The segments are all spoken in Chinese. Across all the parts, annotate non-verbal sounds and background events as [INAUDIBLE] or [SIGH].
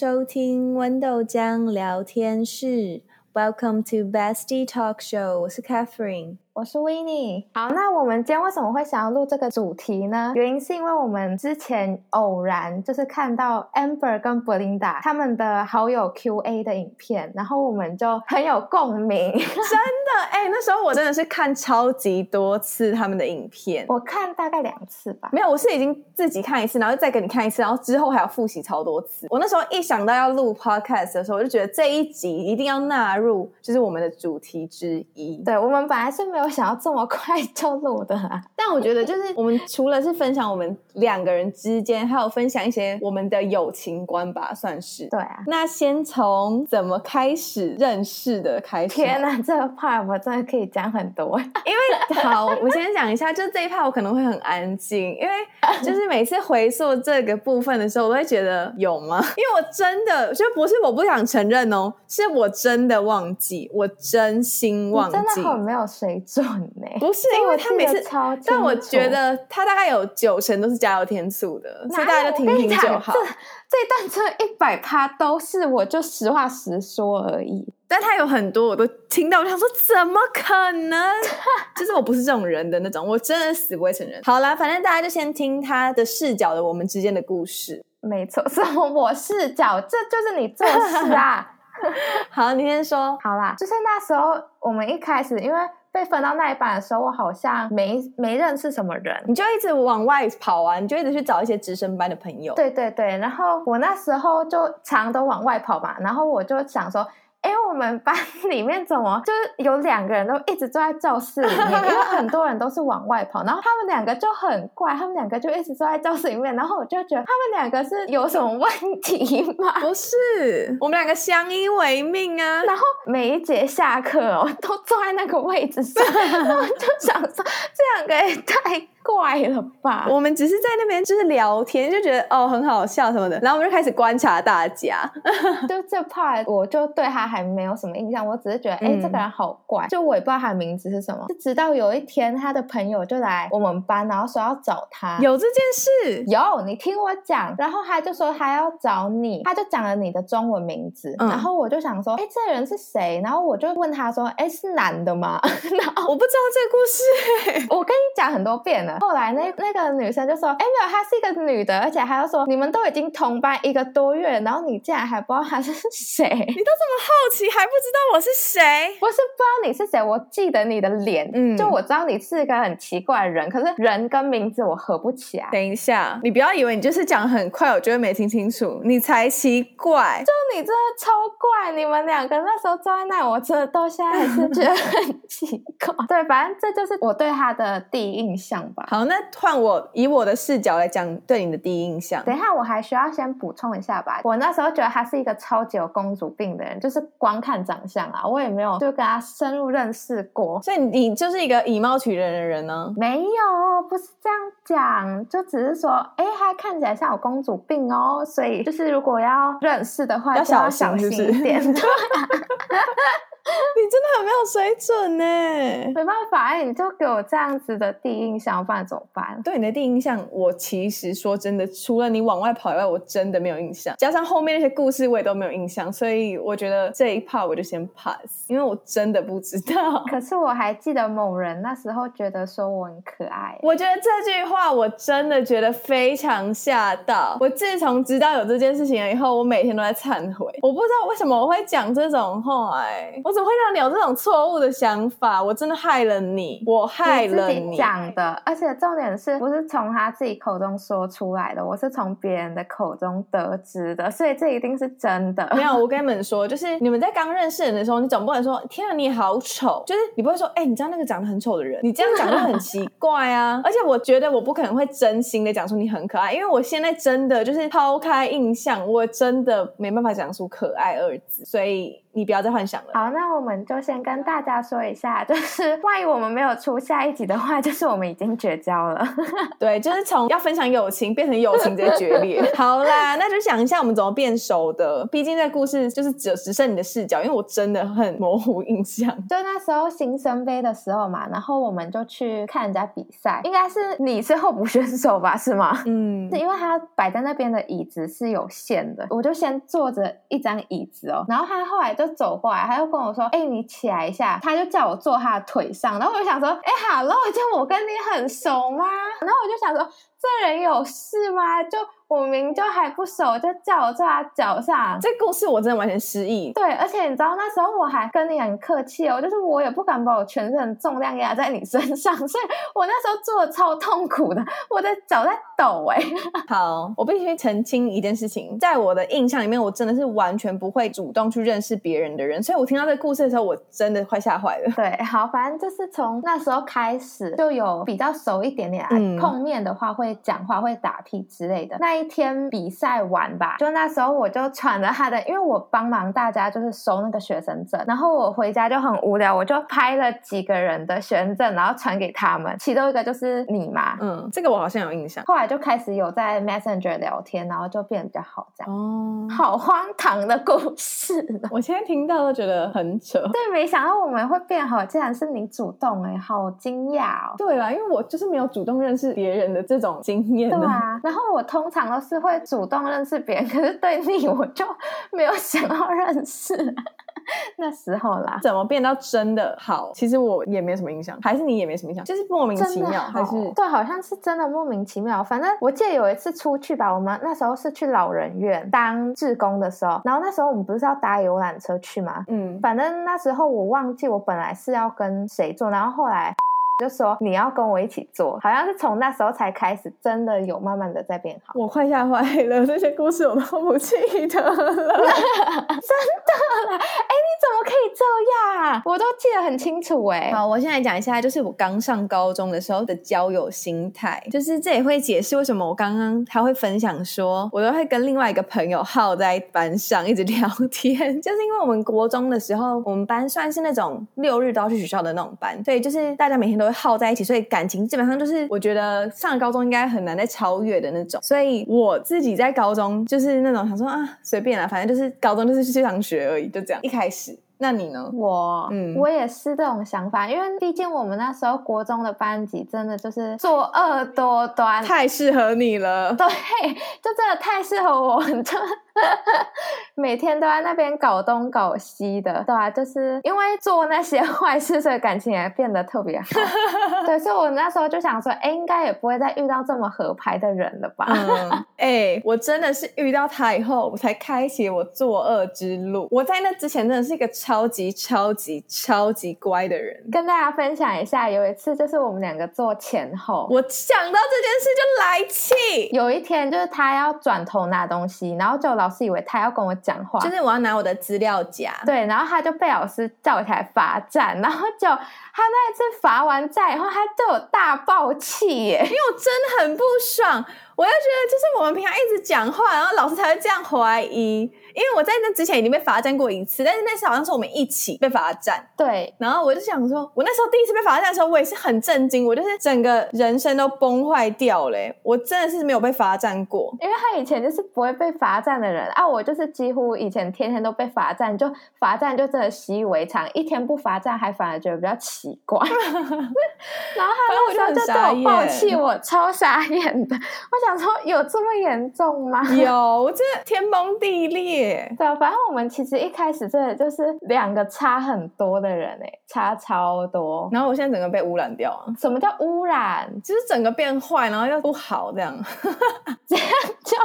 欢迎收听温逗江聊天室，Welcome to Bestie Talk Show，我是 Catherine。 我是 Winnie。好，那我们今天为什么会想要录这个主题呢？原因是因为我们之前偶然就是看到 Amber 跟 Belinda 他们的好友 Q&A 的影片，然后我们就很有共鸣。[LAUGHS] 真的，哎、欸，那时候我真的是看超级多次他们的影片，我看大概两次吧。没有，我是已经自己看一次，然后再给你看一次，然后之后还要复习超多次。我那时候一想到要录 Podcast 的时候，我就觉得这一集一定要纳入，就是我们的主题之一。对，我们本来是没有。我想要这么快就录的啊，[LAUGHS] 但我觉得就是我们除了是分享我们两个人之间，还有分享一些我们的友情观吧，算是。对啊。那先从怎么开始认识的开始。天哪，这个 part 我真的可以讲很多。[LAUGHS] 因为好，我先讲一下，就是这一 part 我可能会很安静，因为就是每次回溯这个部分的时候，我都会觉得有吗？[LAUGHS] 因为我真的就不是我不想承认哦，是我真的忘记，我真心忘记，真的很没有水准。不是，因为他每次，但我觉得他大概有九成都是加油添醋的，所以大家就听听就好。这这段这一百趴都是，我就实话实说而已。但他有很多我都听到，我想说怎么可能？[LAUGHS] 就是我不是这种人的那种，我真的死不会承认。好啦，反正大家就先听他的视角的我们之间的故事。没错，是我视角，这就是你做事啊。[LAUGHS] 好，你先说。好啦，就是那时候我们一开始因为。被分到那一班的时候，我好像没没认识什么人，你就一直往外跑啊，你就一直去找一些直升班的朋友。对对对，然后我那时候就常都往外跑嘛，然后我就想说。哎，我们班 [LAUGHS] 里面怎么就是有两个人都一直坐在教室里面？因为很多人都是往外跑，然后他们两个就很怪，他们两个就一直坐在教室里面，然后我就觉得他们两个是有什么问题吗？[LAUGHS] 不是，我们两个相依为命啊。然后每一节下课哦，都坐在那个位置上，[LAUGHS] 然后就想说这两个也太……怪了吧？我们只是在那边就是聊天，就觉得哦很好笑什么的，然后我们就开始观察大家。[LAUGHS] 就这 part 我就对他还没有什么印象，我只是觉得哎、嗯、这个人好怪，就我也不知道他的名字是什么。就直到有一天他的朋友就来我们班，然后说要找他。有这件事？有，你听我讲。然后他就说他要找你，他就讲了你的中文名字。嗯、然后我就想说，哎，这人是谁？然后我就问他说，哎，是男的吗？[LAUGHS] 然后我不知道这个故事。我跟你讲很多遍了。后来那那个女生就说：“哎，没有，她是一个女的，而且还要说你们都已经同班一个多月，然后你竟然还不知道她是谁？你都这么好奇，还不知道我是谁？不是不知道你是谁，我记得你的脸，嗯，就我知道你是一个很奇怪的人，可是人跟名字我合不起来。等一下，你不要以为你就是讲很快，我就会没听清楚，你才奇怪。就你真的超怪，你们两个那时候坐在那，我真的到现在还是觉得很奇怪。对，反正这就是我对他的第一印象吧。好，那。换我以我的视角来讲，对你的第一印象。等一下，我还需要先补充一下吧。我那时候觉得他是一个超级有公主病的人，就是光看长相啊，我也没有就跟他深入认识过。所以你就是一个以貌取人的人呢？没有，不是这样讲，就只是说，哎，他看起来像有公主病哦。所以就是如果要认识的话，要小心一点。[LAUGHS] [LAUGHS] 你真的很没有水准呢，没办法，你就给我这样子的第一印象，不然怎么办？对你的第一印象，我其实说真的，除了你往外跑以外，我真的没有印象。加上后面那些故事，我也都没有印象，所以我觉得这一 part 我就先 pass，因为我真的不知道。[LAUGHS] 可是我还记得某人那时候觉得说我很可爱。我觉得这句话我真的觉得非常吓到。我自从知道有这件事情了以后，我每天都在忏悔。我不知道为什么我会讲这种话，哎，我怎么会让你有这种错误的想法？我真的害了你，我害了你。你讲的，而且重点是不是从他自己口中说出来的？我是从别人的口中得知的，所以这一定是真的。没有，我跟你们说，就是你们在刚认识人的时候，你总不能说“天啊，你好丑”，就是你不会说“哎、欸，你知道那个长得很丑的人”，你这样讲就很奇怪啊。[LAUGHS] 而且我觉得我不可能会真心的讲出你很可爱，因为我现在真的就是抛开印象，我真的没办法讲出可爱二字，所以。你不要再幻想了。好，那我们就先跟大家说一下，就是 [LAUGHS] 万一我们没有出下一集的话，就是我们已经绝交了。[LAUGHS] 对，就是从要分享友情变成友情直接决裂。[LAUGHS] 好啦，那就讲一下我们怎么变熟的。毕竟这故事就是只只剩你的视角，因为我真的很模糊印象。就那时候新生杯的时候嘛，然后我们就去看人家比赛，应该是你是候补选手吧？是吗？嗯，是因为他摆在那边的椅子是有限的，我就先坐着一张椅子哦，然后他后来就走过来，他就跟我说：“哎、你起来一下。”他就叫我坐他的腿上，然后我就想说：“哎、欸，哈喽，就我跟你很熟吗？”然后我就想说：“这人有事吗？”就。我明就还不熟，就叫我坐他脚上。这故事我真的完全失忆。对，而且你知道那时候我还跟你很客气哦，就是我也不敢把我全身的重量压在你身上，所以我那时候坐的超痛苦的，我的脚在抖哎。[LAUGHS] 好，我必须澄清一件事情，在我的印象里面，我真的是完全不会主动去认识别人的人，所以我听到这个故事的时候，我真的快吓坏了。[LAUGHS] 对，好，反正就是从那时候开始就有比较熟一点点，嗯、碰面的话会讲话，会打屁之类的。那一天比赛完吧，就那时候我就传了他的，因为我帮忙大家就是收那个学生证，然后我回家就很无聊，我就拍了几个人的学生证，然后传给他们，其中一个就是你嘛，嗯，这个我好像有印象。后来就开始有在 Messenger 聊天，然后就变得比较好这样。哦，好荒唐的故事，我现在听到都觉得很扯。对，没想到我们会变好，竟然是你主动哎、欸，好惊讶哦。对啊，因为我就是没有主动认识别人的这种经验。对啊，然后我通常都是会。会主动认识别人，[LAUGHS] 可是对你我就没有想要认识。[LAUGHS] 那时候啦，怎么变到真的好？其实我也没什么印象，还是你也没什么印象，就是莫名其妙，还是对，好像是真的莫名其妙。反正我记得有一次出去吧，我们那时候是去老人院当志工的时候，然后那时候我们不是要搭游览车去吗？嗯，反正那时候我忘记我本来是要跟谁坐，然后后来。就说你要跟我一起做，好像是从那时候才开始，真的有慢慢的在变好。我快吓坏了，这些故事我都不记得了，[LAUGHS] 真的啦！哎，你怎么可以这样？我都记得很清楚哎。好，我现在讲一下，就是我刚上高中的时候的交友心态，就是这也会解释为什么我刚刚他会分享说，我都会跟另外一个朋友耗在班上一直聊天，[LAUGHS] 就是因为我们国中的时候，我们班算是那种六日都要去学校的那种班，对，就是大家每天都。耗在一起，所以感情基本上就是我觉得上了高中应该很难再超越的那种。所以我自己在高中就是那种想说啊，随便啦，反正就是高中就是去上学而已，就这样。一开始，那你呢？我，嗯，我也是这种想法，因为毕竟我们那时候国中的班级真的就是作恶多端，太适合你了。[LAUGHS] 对，就真的太适合我，[LAUGHS] 就。[LAUGHS] 每天都在那边搞东搞西的，对啊，就是因为做那些坏事，所以感情也变得特别好。[LAUGHS] 对，所以我那时候就想说，哎，应该也不会再遇到这么合拍的人了吧？嗯，[LAUGHS] 哎，我真的是遇到他以后，我才开启我作恶之路。我在那之前真的是一个超级超级超级乖的人。跟大家分享一下，有一次就是我们两个坐前后，我想到这件事就来气。有一天就是他要转头拿东西，然后就。老师以为他要跟我讲话，就是我要拿我的资料夹。对，然后他就被老师叫起来罚站，然后就他那一次罚完站以后，他对我大爆气耶，因为我真的很不爽。我就觉得，就是我们平常一直讲话，然后老师才会这样怀疑。因为我在那之前已经被罚站过一次，但是那次好像是我们一起被罚站。对，然后我就想说，我那时候第一次被罚站的时候，我也是很震惊，我就是整个人生都崩坏掉嘞。我真的是没有被罚站过，因为他以前就是不会被罚站的人啊，我就是几乎以前天天都被罚站，就罚站就真的习以为常，一天不罚站还反而觉得比较奇怪。[LAUGHS] 然后他那时候就对我爆气，我超傻眼的，我想。说有这么严重吗？有，这天崩地裂。对啊，反正我们其实一开始真的就是两个差很多的人哎，差超多。然后我现在整个被污染掉啊。什么叫污染？[LAUGHS] 就是整个变坏，然后又不好，这样，[LAUGHS] 这样就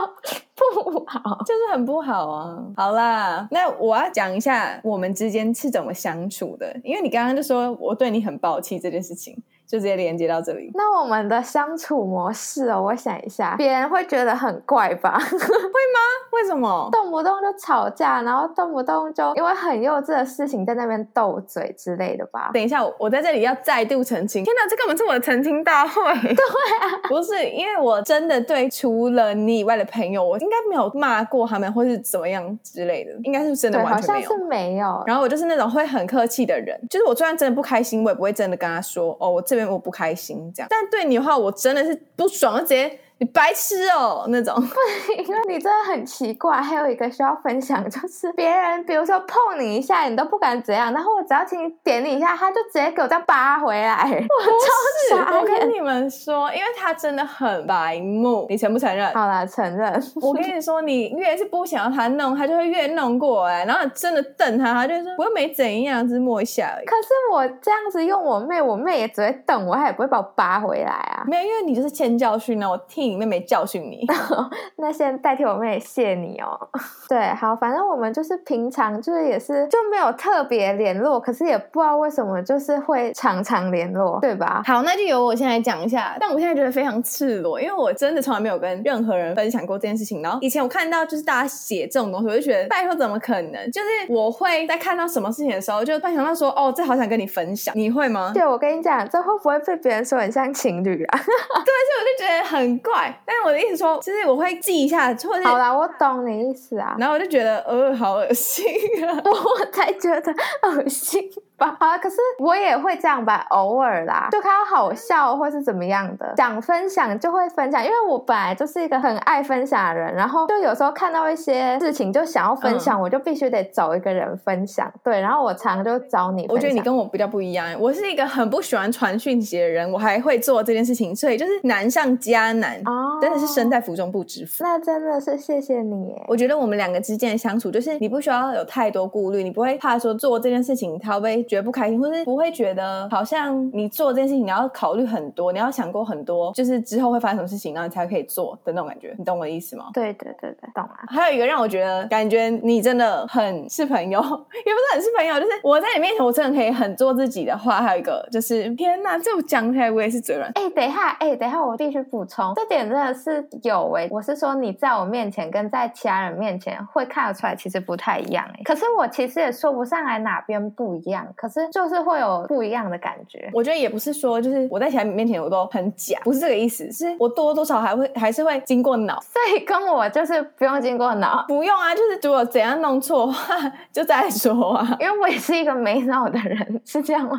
不好，就是很不好啊。好啦，那我要讲一下我们之间是怎么相处的，因为你刚刚就说我对你很暴气这件事情。就直接连接到这里。那我们的相处模式哦，我想一下，别人会觉得很怪吧？[LAUGHS] 会吗？为什么？动不动就吵架，然后动不动就因为很幼稚的事情在那边斗嘴之类的吧？等一下，我在这里要再度澄清。天哪，这根本是我的澄清大会。[LAUGHS] 对啊，不是，因为我真的对除了你以外的朋友，我应该没有骂过他们，或是怎么样之类的，应该是真的完全没有。好像是没有。然后我就是那种会很客气的人，就是我就算真的不开心，我也不会真的跟他说哦，我这边我不开心这样。但对你的话，我真的是不爽，就直接。你白痴哦，那种不是，[LAUGHS] 因为你真的很奇怪。还有一个需要分享，就是别人比如说碰你一下，你都不敢怎样，然后我只要轻轻点你一下，他就直接给我这样扒回来。我超傻！我跟你们说，因为他真的很白目，你承不承认？好啦，承认。我跟你说，你越是不想要他弄，他就会越弄过来。然后真的瞪他，他就说我又没怎样，只是摸一下而已。可是我这样子用我妹，我妹也只会瞪我，她也不会把我扒回来啊。没有，因为你就是欠教训呢，我听。你妹妹教训你，[LAUGHS] 那先代替我妹谢你哦。[LAUGHS] 对，好，反正我们就是平常就是也是就没有特别联络，可是也不知道为什么就是会常常联络，对吧？好，那就由我先来讲一下。但我现在觉得非常赤裸，因为我真的从来没有跟任何人分享过这件事情。然后以前我看到就是大家写这种东西，我就觉得拜托怎么可能？就是我会在看到什么事情的时候，就突然想到说，哦，这好想跟你分享，你会吗？对，我跟你讲，这会不会被别人说很像情侣啊？[LAUGHS] 对，所以我就觉得很怪。但是我的意思说，就是我会记一下，或者好啦，我懂你意思啊。然后我就觉得，呃，好恶心啊，[LAUGHS] 我才觉得恶心。吧，好啊，可是我也会这样吧，偶尔啦，就看到好笑或是怎么样的，想分享就会分享，因为我本来就是一个很爱分享的人，然后就有时候看到一些事情就想要分享，嗯、我就必须得找一个人分享，对，然后我常常就找你。我觉得你跟我比较不一样，我是一个很不喜欢传讯息的人，我还会做这件事情，所以就是难上加难，哦，真的是身在福中不知福。那真的是谢谢你耶，我觉得我们两个之间的相处，就是你不需要有太多顾虑，你不会怕说做这件事情他会觉得不开心，或是不会觉得好像你做这件事情你要考虑很多，你要想过很多，就是之后会发生什么事情，然后你才可以做的那种感觉。你懂我的意思吗？对对对对，懂了。还有一个让我觉得感觉你真的很是朋友，[LAUGHS] 也不是很是朋友，就是我在你面前我真的可以很做自己的话。还有一个就是天哪，这我讲起来我也是嘴软。哎，等一下，哎，等一下，我必须补充，这点真的是有哎。我是说你在我面前跟在其他人面前会看得出来，其实不太一样哎。可是我其实也说不上来哪边不一样，可是就是会有不一样的感觉。我觉得也不是说就是我在其他人面前我都很假，不是这个意思，是我多多少少还会还是会经过脑。所以跟我就是不用经过脑，不用啊，就是如果怎样弄错话就再说啊。因为我也是一个没脑的人，是这样吗？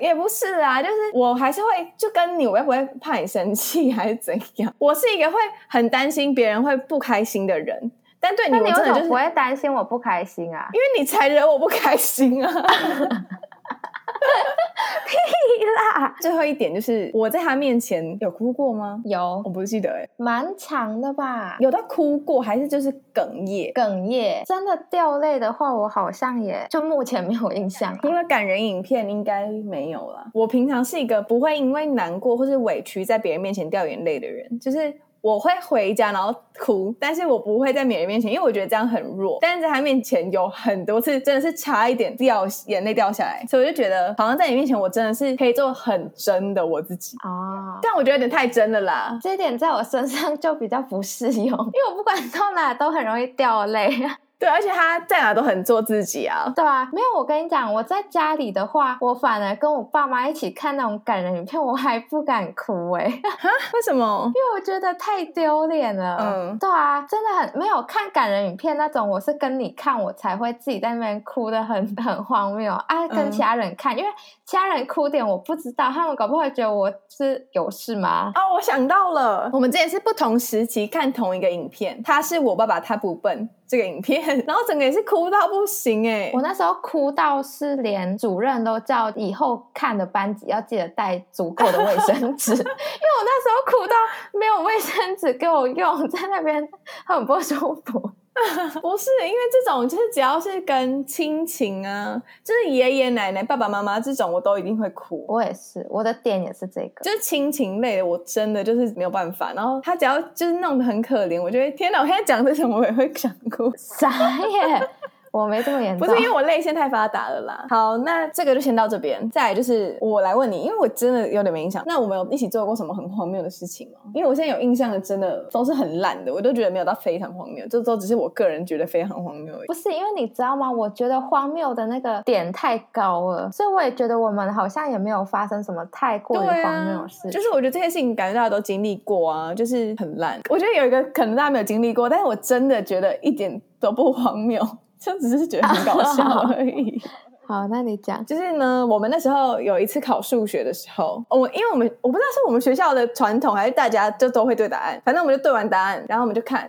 也不是啊，就是我还是会就跟你，我也不会怕你生气还是怎样。我是一个会很担心别人会不开心的人。但对你，我真的就是不会担心我不开心啊，因为你才惹我不开心啊！[LAUGHS] 屁啦！最后一点就是我在他面前有哭过吗？有，我不记得哎，蛮长的吧？有到哭过还是就是哽咽？哽咽，真的掉泪的话，我好像也就目前没有印象啊。除了感人影片，应该没有了。我平常是一个不会因为难过或是委屈在别人面前掉眼泪的人，就是。我会回家然后哭，但是我不会在别人面前，因为我觉得这样很弱。但是在他面前有很多次，真的是差一点掉眼泪掉下来，所以我就觉得好像在你面前，我真的是可以做很真的我自己哦。但我觉得有点太真了啦，这一点在我身上就比较不适用，因为我不管到哪都很容易掉泪。对，而且他在哪都很做自己啊。对啊，没有我跟你讲，我在家里的话，我反而跟我爸妈一起看那种感人影片，我还不敢哭哎。[LAUGHS] 哈？为什么？因为我觉得太丢脸了。嗯，对啊，真的很没有看感人影片那种，我是跟你看，我才会自己在那边哭的很 [LAUGHS] 很荒谬啊。跟其他人看，嗯、因为其他人哭点我不知道，他们搞不好会觉得我是有事吗？哦，我想到了，我们之前是不同时期看同一个影片，他是我爸爸，他不笨。这个影片，[LAUGHS] 然后整个也是哭到不行哎！我那时候哭到是连主任都叫以后看的班级要记得带足够的卫生纸，[LAUGHS] 因为我那时候哭到没有卫生纸给我用，在那边很不舒服。[LAUGHS] 不是，因为这种就是只要是跟亲情啊，就是爷爷奶奶、爸爸妈妈这种，我都一定会哭。我也是，我的点也是这个，就是亲情类的，我真的就是没有办法。然后他只要就是弄得很可怜，我觉得天哪！我现在讲这什么我也会想哭。啥耶？我没这么严重，不是因为我泪腺太发达了啦。好，那这个就先到这边。再来就是我来问你，因为我真的有点没印象。那我们有一起做过什么很荒谬的事情吗？因为我现在有印象的，真的都是很烂的，我都觉得没有到非常荒谬，这都只是我个人觉得非常荒谬而已。不是因为你知道吗？我觉得荒谬的那个点太高了，所以我也觉得我们好像也没有发生什么太过于荒谬的事。就是我觉得这些事情感觉大家都经历过啊，就是很烂。我觉得有一个可能大家没有经历过，但是我真的觉得一点都不荒谬。就只是觉得很搞笑而已。[LAUGHS] 好，那你讲，就是呢，我们那时候有一次考数学的时候，我因为我们我不知道是我们学校的传统，还是大家就都会对答案，反正我们就对完答案，然后我们就看，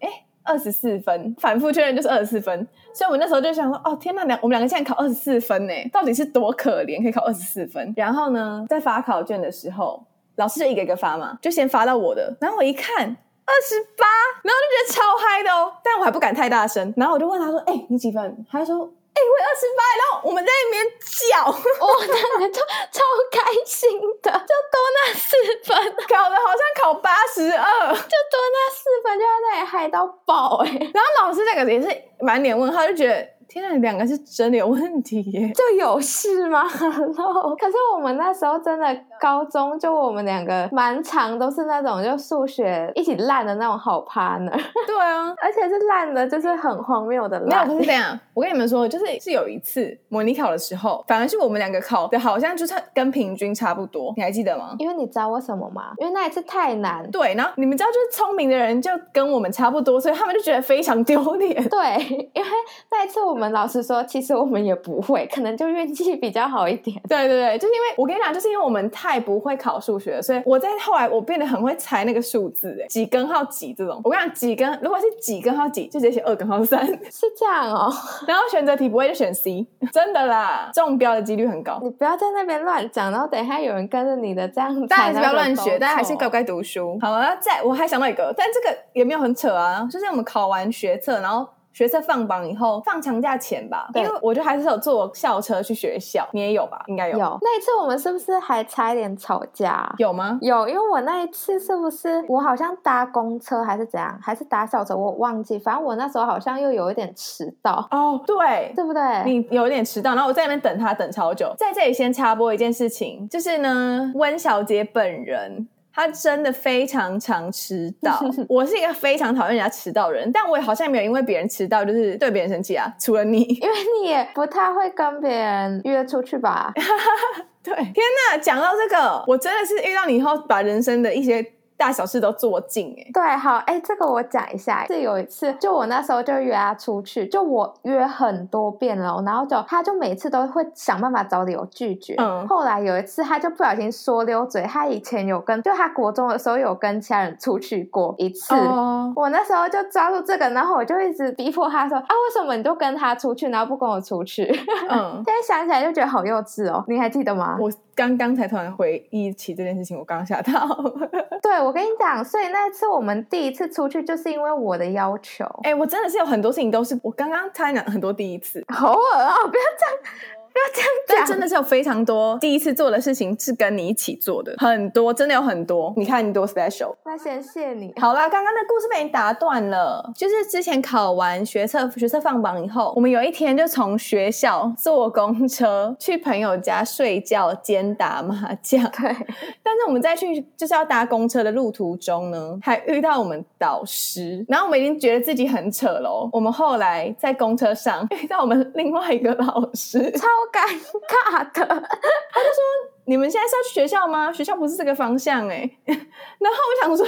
哎，二十四分，反复确认就是二十四分，所以我们那时候就想说，哦天呐，两我们两个竟然考二十四分呢，到底是多可怜可以考二十四分？然后呢，在发考卷的时候，老师就一个一个发嘛，就先发到我的，然后我一看。二十八，然后就觉得超嗨的哦，但我还不敢太大声，然后我就问他说：“哎、欸，你几分？”他就说：“哎、欸，我二十八。”然后我们在那边叫，我当然就超开心的，就多那四分，[LAUGHS] 考的好像考八十二，就多那四分，就在那里嗨到爆哎、欸！然后老师那个也是满脸问号，就觉得。天啊，两个是真的有问题耶！就有事吗？[LAUGHS] Hello? 可是我们那时候真的高中，就我们两个蛮长都是那种就数学一起烂的那种好 partner。[LAUGHS] 对啊，[LAUGHS] 而且是烂的，就是很荒谬的烂。没有，不是这样。我跟你们说，就是是有一次模拟考的时候，反而是我们两个考的好像就差跟平均差不多，你还记得吗？因为你知道为什么吗？因为那一次太难。对，然后你们知道，就是聪明的人就跟我们差不多，所以他们就觉得非常丢脸。[LAUGHS] 对，因为那一次我。我们老师说，其实我们也不会，可能就运气比较好一点。对对对，就是因为我跟你讲，就是因为我们太不会考数学，所以我在后来我变得很会猜那个数字，哎，几根号几这种。我跟你讲，几根如果是几根号几，就直接写二根号三，[LAUGHS] 是这样哦。然后选择题不会就选 C，真的啦，中标的几率很高。你不要在那边乱讲，然后等一下有人跟着你的这样，大家还是不要乱学，大家还是乖乖读书。好了，再我还想到一个，但这个也没有很扯啊，就是我们考完学测，然后。学测放榜以后，放长假前吧，因为我就还是有坐校车去学校，你也有吧？应该有。有那一次我们是不是还差一点吵架？有吗？有，因为我那一次是不是我好像搭公车还是怎样，还是搭校车，我忘记。反正我那时候好像又有一点迟到。哦，对，对不对？你有一点迟到，然后我在那边等他等超久。在这里先插播一件事情，就是呢，温小姐本人。他真的非常常迟到，[LAUGHS] 我是一个非常讨厌人家迟到的人，但我也好像没有因为别人迟到就是对别人生气啊，除了你，因为你也不太会跟别人约出去吧？[LAUGHS] 对，天哪，讲到这个，我真的是遇到你以后，把人生的一些。大小事都做尽哎，对，好哎，这个我讲一下。是有一次，就我那时候就约他出去，就我约很多遍了，然后就他就每次都会想办法找理由拒绝。嗯，后来有一次，他就不小心说溜嘴，他以前有跟，就他国中的时候有跟其他人出去过一次。哦，我那时候就抓住这个，然后我就一直逼迫他说啊，为什么你就跟他出去，然后不跟我出去？嗯，[LAUGHS] 现在想起来就觉得好幼稚哦，你还记得吗？我刚刚才突然回忆起这件事情，我刚吓到。对。我跟你讲，所以那次我们第一次出去，就是因为我的要求。哎、欸，我真的是有很多事情都是我刚刚才讲很多第一次，[LAUGHS] 偶尔啊！不要这样。这样讲，真的是有非常多第一次做的事情是跟你一起做的，很多，真的有很多。你看你多 special。那先谢你。好啦，刚刚的故事被你打断了。就是之前考完学测，学测放榜以后，我们有一天就从学校坐公车去朋友家睡觉兼打麻将。[LAUGHS] 对。但是我们在去就是要搭公车的路途中呢，还遇到我们导师，然后我们已经觉得自己很扯喽。我们后来在公车上 [LAUGHS] 遇到我们另外一个老师，超。尴尬的，他就说：“你们现在是要去学校吗？学校不是这个方向哎。[LAUGHS] ”然后我想说：“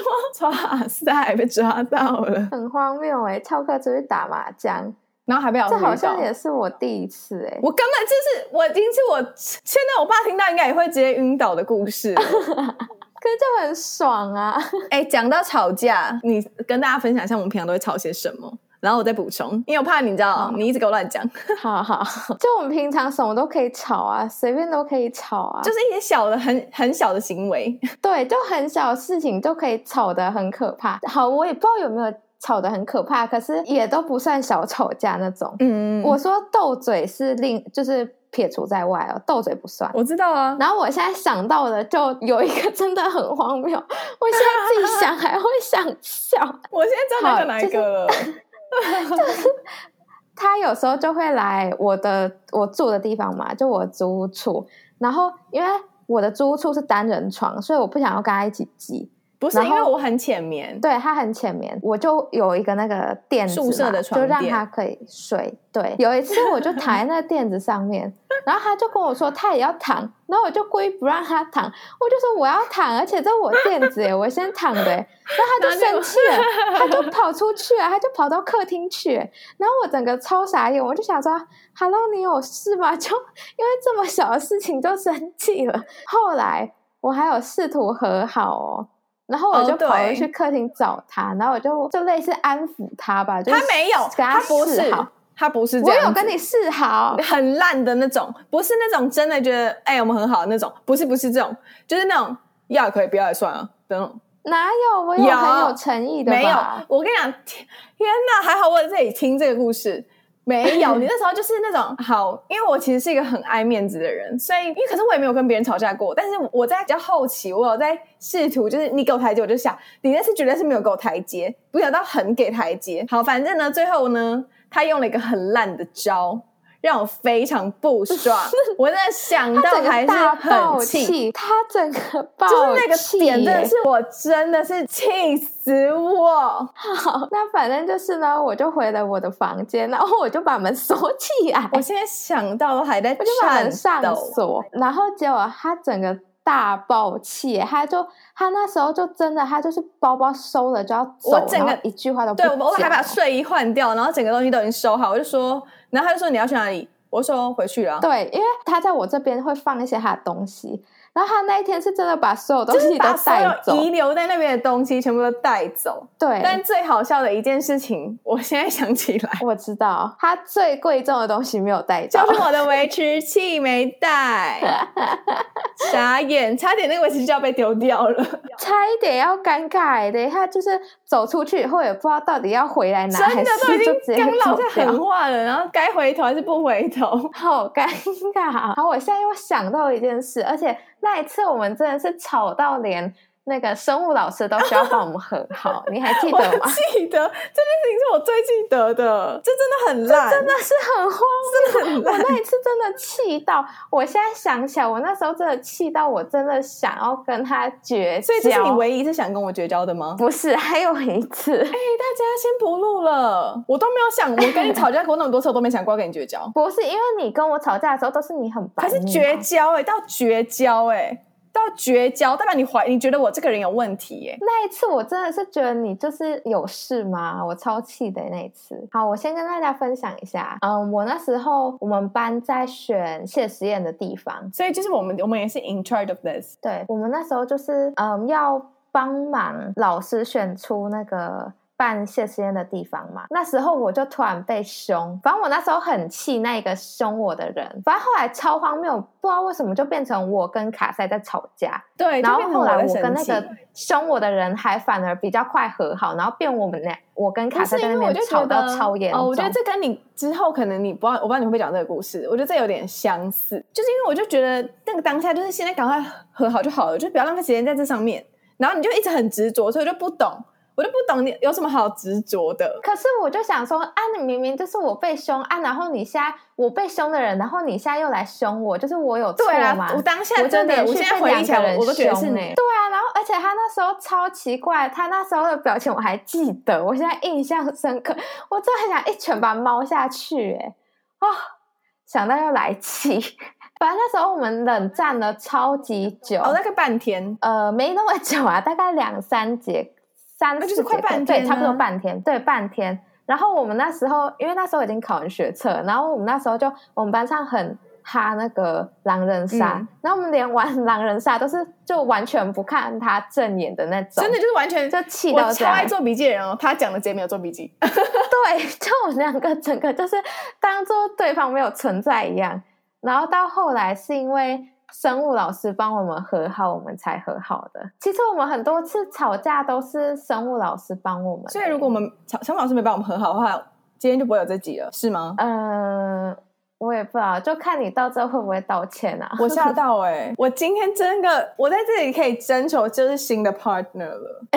哇塞，被抓到了，很荒谬哎！翘课出去打麻将，然后还被老师。这好像也是我第一次哎，我根本就是我第一次，我现在我爸听到应该也会直接晕倒的故事，[LAUGHS] 可是就很爽啊！[LAUGHS] 哎，讲到吵架，你跟大家分享一下，我们平常都会吵些什么？”然后我再补充，因为我怕你知道，好你一直给我乱讲。好好，就我们平常什么都可以吵啊，随便都可以吵啊，就是一些小的、很很小的行为。[LAUGHS] 对，就很小的事情都可以吵得很可怕。好，我也不知道有没有吵得很可怕，可是也都不算小吵架那种。嗯，我说斗嘴是另，就是撇除在外哦，斗嘴不算。我知道啊。然后我现在想到的就有一个真的很荒谬，我现在自己想还会想笑。[LAUGHS] 我现在知道哪个了。就是他有时候就会来我的我住的地方嘛，就我租屋处。然后因为我的租屋处是单人床，所以我不想要跟他一起挤。不是因为我很浅眠，对，他很浅眠，我就有一个那个垫子，宿舍的床，就让他可以睡。对，有一次我就躺在那个垫子上面，[LAUGHS] 然后他就跟我说他也要躺，然后我就故意不让他躺，我就说我要躺，而且这是我垫子耶，我先躺的，[LAUGHS] 然后他就生气了，[LAUGHS] 他就跑出去了，他就跑到客厅去，然后我整个超傻眼，我就想说，Hello，你有事吗？就因为这么小的事情就生气了。后来我还有试图和好哦。然后我就跑回去客厅找他，oh, 然后我就就类似安抚他吧，就他没有，他不是，他不是这样，我有跟你示好，很烂的那种，不是那种真的觉得哎、欸、我们很好的那种，不是不是这种，就是那种要也可以，不要也算了，那种哪有我有很有诚意的？没有，我跟你讲，天哪，还好我在这里听这个故事。没有，你那时候就是那种 [LAUGHS] 好，因为我其实是一个很爱面子的人，所以因为可是我也没有跟别人吵架过，但是我在比较后期，我有在试图，就是你给我台阶，我就想你那次绝对是没有给我台阶，不想到很给台阶。好，反正呢，最后呢，他用了一个很烂的招。让我非常不爽，[LAUGHS] 我真的想到还是很气。他整个爆气，就是那个点，真的是我真的是气死我。[LAUGHS] 好，那反正就是呢，我就回了我的房间，然后我就把门锁起来。我现在想到都还在我就把门上锁，然后结果他整个大爆气，他就他那时候就真的，他就是包包收了就要走，我整个一句话都不讲。对，我还把睡衣换掉，然后整个东西都已经收好，我就说。然后他就说，你要去哪里？我说回去了。对，因为他在我这边会放一些他的东西。然后他那一天是真的把所有东西都带走，遗留在那边的东西全部都带走。对，但最好笑的一件事情，我现在想起来，我知道他最贵重的东西没有带走，就是我的维持器没带。[LAUGHS] 傻眼，差点那个维持器就要被丢掉了，差一点要尴尬。等一下就是走出去以后也不知道到底要回来拿，真的都已经刚老在狠话了，然后该回头还是不回头，好尴尬。好，我现在又想到一件事，而且。那一次我们真的是吵到连那个生物老师都需要帮我们和 [LAUGHS] 好，你还记得吗？我记得这件事情是我最记得的，这真的很烂，真的是很慌，[LAUGHS] 真的。我那一次真的气到，我现在想起来，我那时候真的气到，我真的想要跟他绝交。所以这是你唯一一次想跟我绝交的吗？不是，还有一次。哎、欸，大家先不录了，我都没有想，我跟你吵架过那么多次，我都没想过要跟你绝交。不是，因为你跟我吵架的时候都是你很白，可是绝交哎、欸，到绝交哎、欸。到绝交，代表你怀，你觉得我这个人有问题耶？那一次我真的是觉得你就是有事吗？我超气的那一次。好，我先跟大家分享一下。嗯，我那时候我们班在选谢实验的地方，所以就是我们我们也是 in charge of this。对，我们那时候就是嗯要帮忙老师选出那个。办谢师宴的地方嘛，那时候我就突然被凶，反正我那时候很气那个凶我的人，反正后来超荒谬，不知道为什么就变成我跟卡塞在吵架，对，然后后来我跟那个凶我的人还反而比较快和好，然后变我们俩，我跟卡塞在那边吵到超严重。哦，我觉得这跟你之后可能你不知道，我不知道你会不会讲这个故事，我觉得这有点相似，就是因为我就觉得那个当下就是现在赶快和好就好了，就不要浪费时间在这上面，然后你就一直很执着，所以我就不懂。我就不懂你有什么好执着的。可是我就想说，啊，你明明就是我被凶啊，然后你现在我被凶的人，然后你现在又来凶我，就是我有错吗？对啊，我当下真的，我现在回忆起来，我都觉得是你。对啊，然后而且他那时候超奇怪，他那时候的表情我还记得，我现在印象深刻，我真的很想一拳把他猫下去，哎，啊，想到又来气。[LAUGHS] 反正那时候我们冷战了超级久，哦，那个半天，呃，没那么久啊，大概两三节。三四节课，对，差不多半天，对，半天。然后我们那时候，因为那时候已经考完学测，然后我们那时候就我们班上很哈那个狼人杀，嗯、然后我们连玩 [LAUGHS] 狼人杀都是就完全不看他正眼的那种，真的就是完全就气到。我超爱做笔记的人哦，他讲的直接没有做笔记。[LAUGHS] 对，就我们两个整个就是当做对方没有存在一样。然后到后来是因为。生物老师帮我们和好，我们才和好的。其实我们很多次吵架都是生物老师帮我们。所以如果我们，生物老师没帮我们和好的话，今天就不会有这集了，是吗？嗯、我也不知道，就看你到最后会不会道歉啊！我吓到哎、[LAUGHS] 欸！我今天真的，我在这里可以征求就是新的 partner 了。[LAUGHS]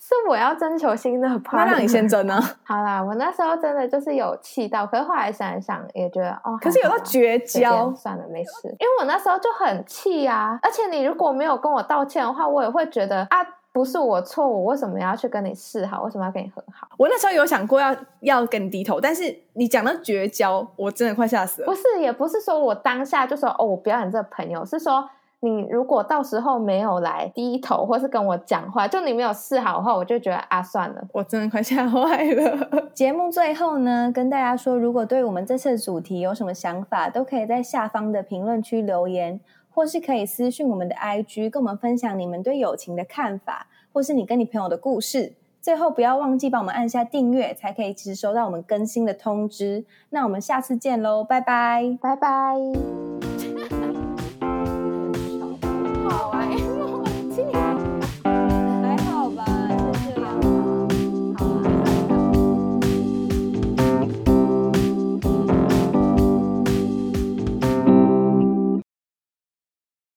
是我要征求新的 partner，那让你先征呢？[LAUGHS] 好啦，我那时候真的就是有气到，可是后来想一想，也觉得哦，可是有到绝交，算了，没事。因为我那时候就很气啊，而且你如果没有跟我道歉的话，我也会觉得啊。不是我错，我为什么要去跟你示好？为什么要跟你和好？我那时候有想过要要跟你低头，但是你讲到绝交，我真的快吓死了。不是，也不是说我当下就说哦，我不要你这个朋友，是说你如果到时候没有来低头，或是跟我讲话，就你没有示好的话，我就觉得啊，算了，我真的快吓坏了。节目最后呢，跟大家说，如果对我们这次的主题有什么想法，都可以在下方的评论区留言。或是可以私讯我们的 IG，跟我们分享你们对友情的看法，或是你跟你朋友的故事。最后不要忘记帮我们按下订阅，才可以及时收到我们更新的通知。那我们下次见喽，拜拜，拜拜。